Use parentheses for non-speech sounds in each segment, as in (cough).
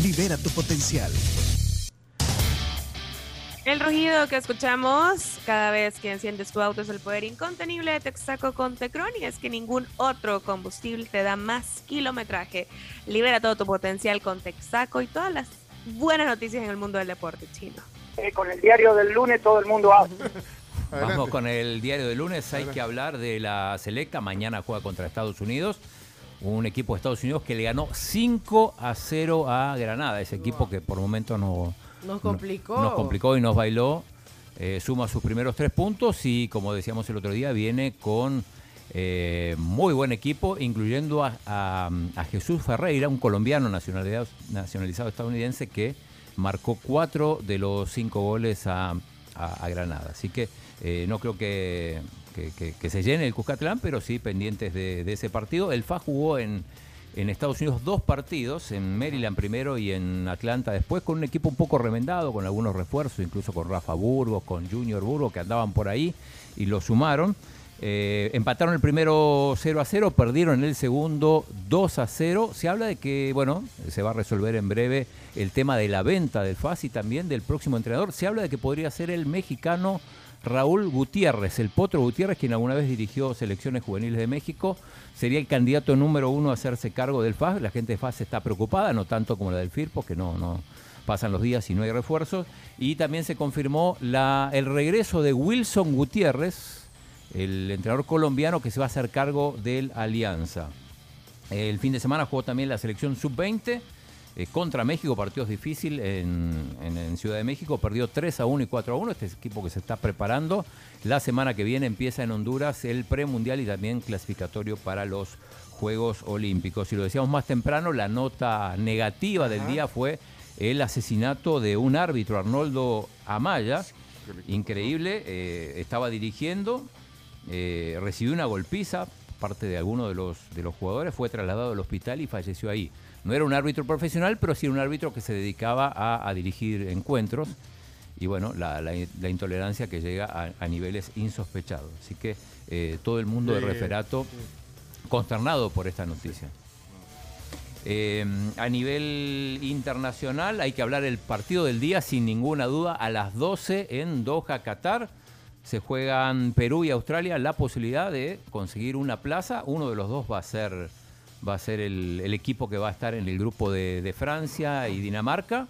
Libera tu potencial. El rugido que escuchamos cada vez que enciendes tu auto es el poder incontenible de Texaco con Tecron y es que ningún otro combustible te da más kilometraje. Libera todo tu potencial con Texaco y todas las buenas noticias en el mundo del deporte chino. Eh, con el diario del lunes todo el mundo habla. Vamos con el diario del lunes. Hay que hablar de la selecta. Mañana juega contra Estados Unidos. Un equipo de Estados Unidos que le ganó 5 a 0 a Granada. Ese equipo que por momento no, Nos complicó. nos complicó y nos bailó. Eh, suma sus primeros tres puntos y, como decíamos el otro día, viene con eh, muy buen equipo, incluyendo a, a- a Jesús Ferreira, un colombiano nacionalidad- nacionalizado estadounidense que marcó cuatro de los cinco goles a, a- a Granada. Así que eh, no creo que, que- se llene el Cuscatlán, pero sí pendientes de, de ese partido. El FA jugó en, en Estados Unidos dos partidos, en Maryland primero y en Atlanta después, con un equipo un poco remendado, con algunos refuerzos, incluso con Rafa Burgos, con Junior Burgos, que andaban por ahí y lo sumaron. Eh, empataron el primero 0 a 0, perdieron el segundo 2 a 0. Se habla de que, bueno, se va a resolver en breve el tema de la venta del FAS y también del próximo entrenador. Se habla de que podría ser el mexicano Raúl Gutiérrez, el Potro Gutiérrez, quien alguna vez dirigió selecciones juveniles de México, sería el candidato número uno a hacerse cargo del FAS. La gente de FAS está preocupada, no tanto como la del FIRPO, que no, no pasan los días y no hay refuerzos. Y también se confirmó el regreso de Wilson Gutiérrez, el entrenador colombiano que se va a hacer cargo del Alianza. El fin de semana jugó también la selección sub-20 eh, contra México, partidos difíciles en, en- en Ciudad de México, perdió 3 a 1 y 4 a 1, este es equipo que se está preparando. La semana que viene empieza en Honduras el premundial y también clasificatorio para los Juegos Olímpicos. Y lo decíamos más temprano, la nota negativa del día fue el asesinato de un árbitro, Arnoldo Amaya, increíble, eh, estaba dirigiendo, eh, recibió una golpiza, parte de alguno de los, de los jugadores, fue trasladado al hospital y falleció ahí. No era un árbitro profesional, pero sí era un árbitro que se dedicaba a, a dirigir encuentros y bueno, la, la- la intolerancia que llega a, a niveles insospechados. Así que eh, todo el mundo de referato consternado por esta noticia. Eh, a nivel internacional hay que hablar el partido del día sin ninguna duda a las 12 en Doha, Qatar. Se juegan Perú y Australia la posibilidad de conseguir una plaza. Uno de los dos va a ser, va a ser el, el equipo que va a estar en el grupo de, de Francia y Dinamarca.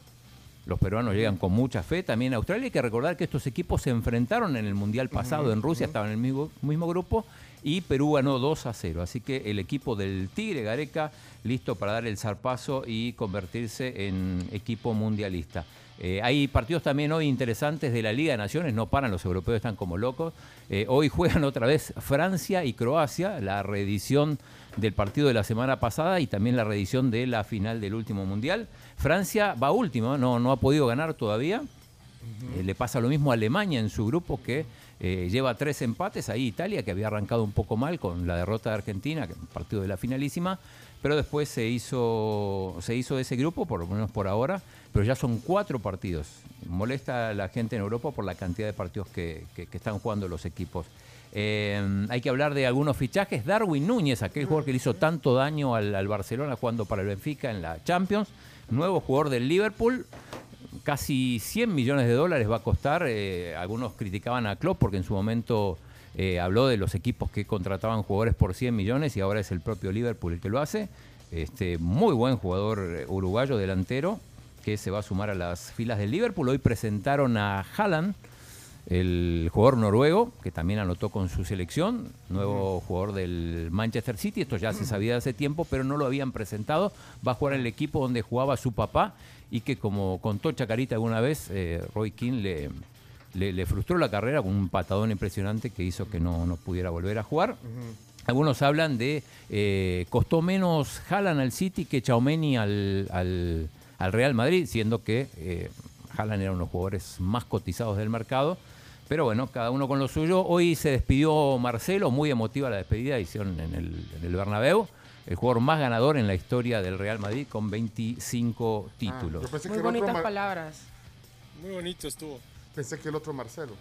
Los peruanos llegan con mucha fe. También Australia hay que recordar que estos equipos se enfrentaron en el Mundial pasado en Rusia, estaban en el mismo, mismo grupo y Perú ganó 2 a 0. Así que el equipo del Tigre Gareca listo para dar el zarpazo y convertirse en equipo mundialista. Eh, hay partidos también hoy interesantes de la Liga de Naciones, no paran, los europeos están como locos. Eh, hoy juegan (laughs) otra vez Francia y Croacia, la reedición del partido de la semana pasada y también la reedición de la final del último mundial. Francia va último, no, no ha podido ganar todavía. Eh, le pasa lo mismo a Alemania en su grupo que eh, lleva tres empates. Ahí Italia, que había arrancado un poco mal con la derrota de Argentina, que partido de la finalísima, pero después se hizo, se hizo ese grupo, por lo menos por ahora, pero ya son cuatro partidos. Molesta a la gente en Europa por la cantidad de partidos que, están jugando los equipos. Eh, hay que hablar de algunos fichajes. Darwin Núñez, aquel jugador que le hizo tanto daño al, al Barcelona jugando para el Benfica en la Champions, nuevo jugador del Liverpool, casi 100 millones de dólares va a costar. Eh, algunos criticaban a Klopp porque en su momento eh, habló de los equipos que contrataban jugadores por 100 millones y ahora es el propio Liverpool el que lo hace. Este, muy buen jugador eh, uruguayo delantero que se va a sumar a las filas del Liverpool. Hoy presentaron a Haaland, el jugador noruego, que también anotó con su selección, nuevo jugador del Manchester City, esto ya se sabía hace tiempo, pero no lo habían presentado, va a jugar en el equipo donde jugaba su papá y que como contó Chacarita alguna vez, eh, Roy King le, le, le frustró la carrera con un patadón impresionante que hizo que no, no pudiera volver a jugar. Algunos hablan de eh, costó menos Haaland al City que Chaumeni al, al, al Real Madrid, siendo que eh, Haaland era uno de los jugadores más cotizados del mercado. Pero bueno, cada uno con lo suyo. Hoy se despidió Marcelo, muy emotiva la despedida, hicieron en el, en el Bernabéu. El jugador más ganador en la historia del Real Madrid con 25 Ah, títulos. Muy bonitas palabras. Muy bonito estuvo. pensé que el otro Marcelo.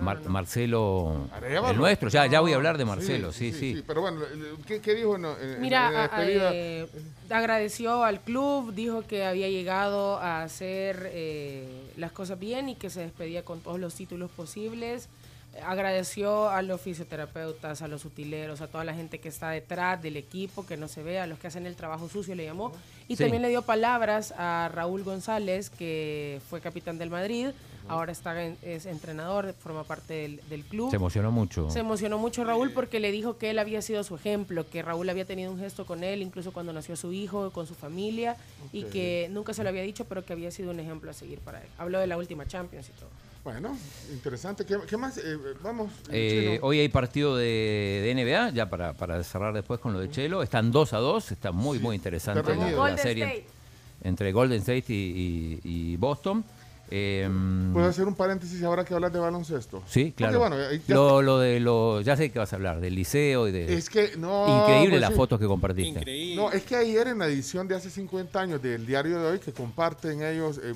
Mar- Marcelo, el nuestro, ya, ya voy a hablar de Marcelo, sí, sí. Pero bueno, ¿qué, qué dijo en, en- en la Mira, eh, agradeció al club, dijo que había llegado a hacer eh, las cosas bien y que se despedía con todos los títulos posibles. Agradeció a los fisioterapeutas, a los utileros, a toda la gente que está detrás del equipo, que no se ve, a los que hacen el trabajo sucio, le llamó. Y Sí. también le dio palabras a Raúl González, que fue capitán del Madrid, ahora está en- es entrenador, forma parte del, del club. Se emocionó mucho. Se emocionó mucho Raúl porque le dijo que él había sido su ejemplo, que Raúl había tenido un gesto con él, incluso cuando nació su hijo, con su familia, y que nunca se lo había dicho, pero que había sido un ejemplo a seguir para él. Habló de la última Champions y todo. Bueno, interesante. ¿Qué, qué más? Eh, vamos. Eh, Chino. hoy hay partido de, de NBA, ya para, para cerrar después con lo de Chelo. Están 2 a 2, está muy, muy interesante la, serie State. entre Golden State y, y- y Boston. Eh, ¿Puedo hacer un paréntesis ahora que hablas de baloncesto? sí, claro. Porque, bueno, ahí ya lo, lo de lo, ya sé que vas a hablar, del liceo y de... Es que no. Increíble pues las sí. fotos que compartiste. Increíble. No, es que ayer en la edición de hace 50 años del diario de hoy, que comparten ellos eh,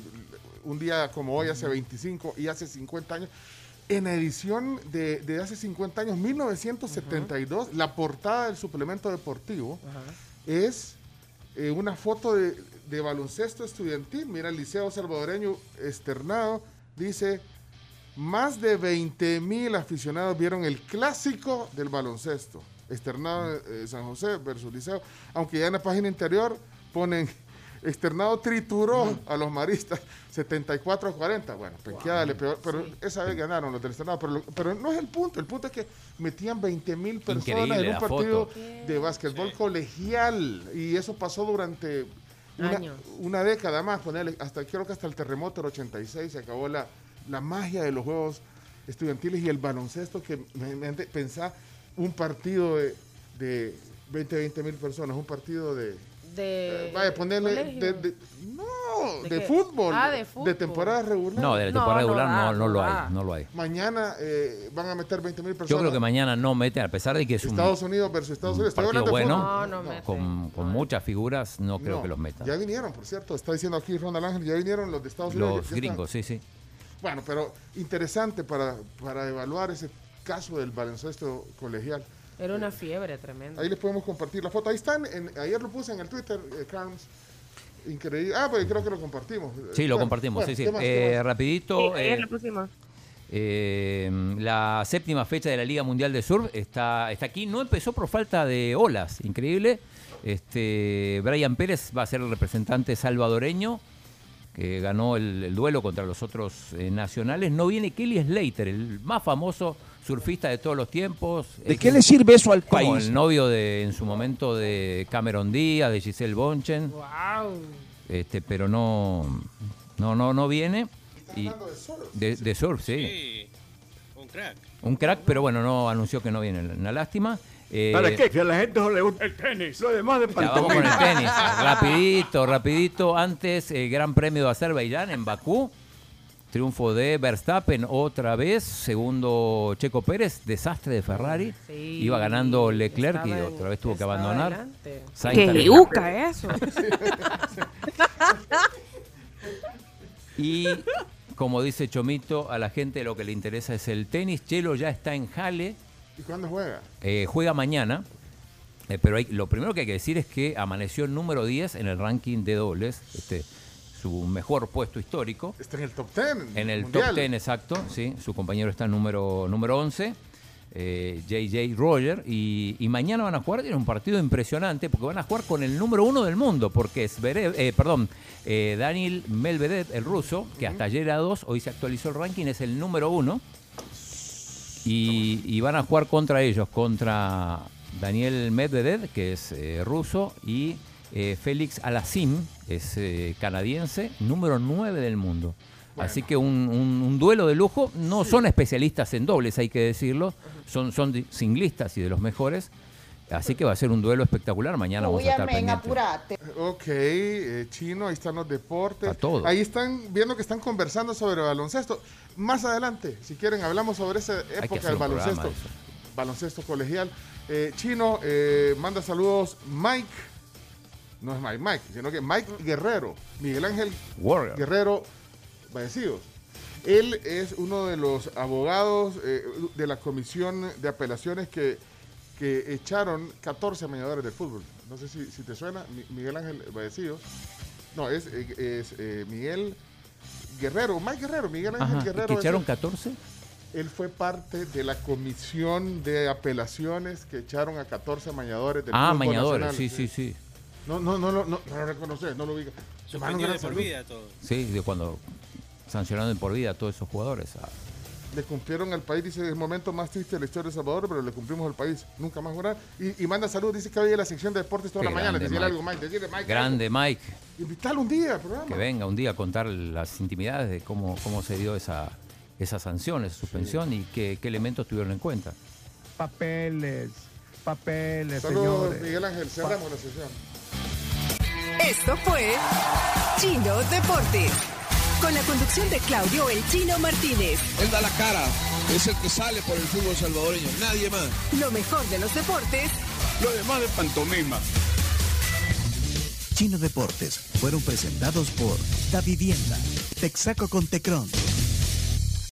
un día como hoy, hace 25 y hace 50 años, en la edición de, de hace 50 años, 1972, la portada del suplemento deportivo es eh, una foto de, de baloncesto estudiantil. Mira, el Liceo Salvadoreño externado dice, más de 20 mil aficionados vieron el clásico del baloncesto. Externado eh, San José versus Liceo. Aunque ya en la página interior ponen, externado trituró a los maristas 74 a 40. Bueno, penqueada le peor, pero esa vez ganaron los del externado. Pero, pero no es el punto. El punto es que metían 20 mil personas Increíble en un partido foto. de básquetbol colegial. Y eso pasó durante una, Años. una década más. Ponerle, hasta, creo que hasta el terremoto del 86 se acabó la, la magia de los juegos estudiantiles y el baloncesto que me, me pensar un partido de, de 20, 20 mil personas, un partido de... De eh, vaya, ponerle... De, de- no, ¿De de, fútbol. Ah, de fútbol. temporada regular. No, de temporada no regular no, no no lo hay, no lo hay. Mañana eh, van a meter 20 mil personas. Yo creo que mañana no meten, a pesar de que es un, Estados Unidos versus Estados un Unidos. Partido de bueno, No, no con, con muchas figuras, no creo No, que los metan. Ya vinieron, por cierto. Está diciendo aquí Ronald Ángel, ya vinieron los de Estados Unidos. Los gringos, sí, sí. Bueno, pero interesante para, para evaluar ese caso del baloncesto colegial. Era una fiebre tremenda. Ahí les podemos compartir la foto. Ahí están. en- ayer lo puse en el Twitter, eh, Carms. Increíble. Ah, pues creo que lo compartimos. Sí, lo Bueno, compartimos, bueno, sí, sí. ¿qué más, qué Eh, rapidito, Sí, eh, ayer lo pusimos. eh, la séptima fecha de la Liga Mundial de Surf está, está aquí. No empezó por falta de olas, increíble. Este, Brian Pérez va a ser el representante salvadoreño que ganó el, el duelo contra los otros eh, nacionales. No viene Kelly Slater, el más famoso surfista de todos los tiempos. ¿De qué le sirve eso al como país? el novio de en su momento de Cameron Díaz, de Giselle Bonchen, ¡Wow! este, pero no, no, no, no viene. Y de, de surf, sí. Sí, un crack. Un crack, pero bueno, no anunció que no viene. Una lástima. Eh, ¿Para qué? Que a la gente no le gusta el tenis. Lo demás de ya, vamos con el tenis. (laughs) rapidito, rapidito. Antes, el Gran Premio de Azerbaiyán en Bakú. Triunfo de Verstappen otra vez. Segundo, Checo Pérez. Desastre de Ferrari. Sí. Iba ganando Leclerc y otra vez tuvo que abandonar. adelante. Sainz ¡Qué también. yuca eso! (laughs) Y como dice Chomito, a la gente lo que le interesa es el tenis. Chelo ya está en Jale. ¿Y cuándo juega? Eh, juega mañana, eh, pero hay- lo primero que hay que decir es que amaneció número 10 en el ranking de dobles, este, su mejor puesto histórico. Está en el top 10. En el mundial. top 10, exacto, sí. Su compañero está en número, número 11, eh, JJ Roger. Y, y mañana van a jugar, tiene un partido impresionante, porque van a jugar con el número uno del mundo, porque es eh, perdón, eh, Daniel Medvedev, el ruso, que hasta ayer era 2, hoy se actualizó el ranking, es el número uno. Y, y van a jugar contra ellos, contra Daniel Medvedev, que es eh, ruso, y eh, Félix Alassim, es eh, canadiense, número 9 del mundo. Así que un, un- un duelo de lujo. No son especialistas en dobles, hay que decirlo. Son, son singlistas y de los mejores. Así que va a ser un duelo espectacular. Mañana vamos a estar pendientes. Ok, eh, chino, ahí están los deportes. A todo. Ahí están viendo que están conversando sobre baloncesto. Más adelante, si quieren, hablamos sobre esa época del baloncesto. Baloncesto colegial. Eh, chino, eh, manda saludos Mike. No es Mike, Mike, sino que Mike Guerrero. Miguel Ángel Warrior. Guerrero Vallecidos. Él es uno de los abogados eh, de la comisión de apelaciones que, que echaron 14 mediadores del fútbol. No sé si, si te suena, Mi- Miguel Ángel Vallecidos. No, es, eh, es eh, Miguel Guerrero, Mike Guerrero, Miguel Ángel Ajá. ¿Y Guerrero. que echaron el- 14? él fue parte de la comisión de apelaciones que echaron a 14 mañadores del Ah, fútbol mañadores, nacional. sí, sí, sí. No, no, no, lo- no, no lo reconoces, no lo ubicas. Hermano, Suspendido de por salud. vida todo. Sí, de cuando sancionaron de por vida a todos esos jugadores. Le cumplieron al país, dice, el momento más triste de la historia de El Salvador, pero le cumplimos al país. Nunca más jurar. Y, y manda salud, dice que hoy en la sección de deportes toda Qué la mañana. grande, Decirle Mike. algo, Mike. Decirle, Mike. Grande Mike, algo. Invítalo un día al programa. que venga un día a contar las intimidades de cómo, cómo se dio esa, esa sanción, esa suspensión y qué, qué elementos tuvieron en cuenta. Papeles, papeles, Saludos, señores. Miguel Ángel. Cerramos la sesión. Esto fue Chino Deportes. Con la conducción de Claudio El Chino Martínez. Él da la cara, es el que sale por el fútbol salvadoreño, nadie más. Lo mejor de los deportes Lo demás de pantomima. Chino Deportes fueron presentados por Da Vivienda, Texaco con Tecron,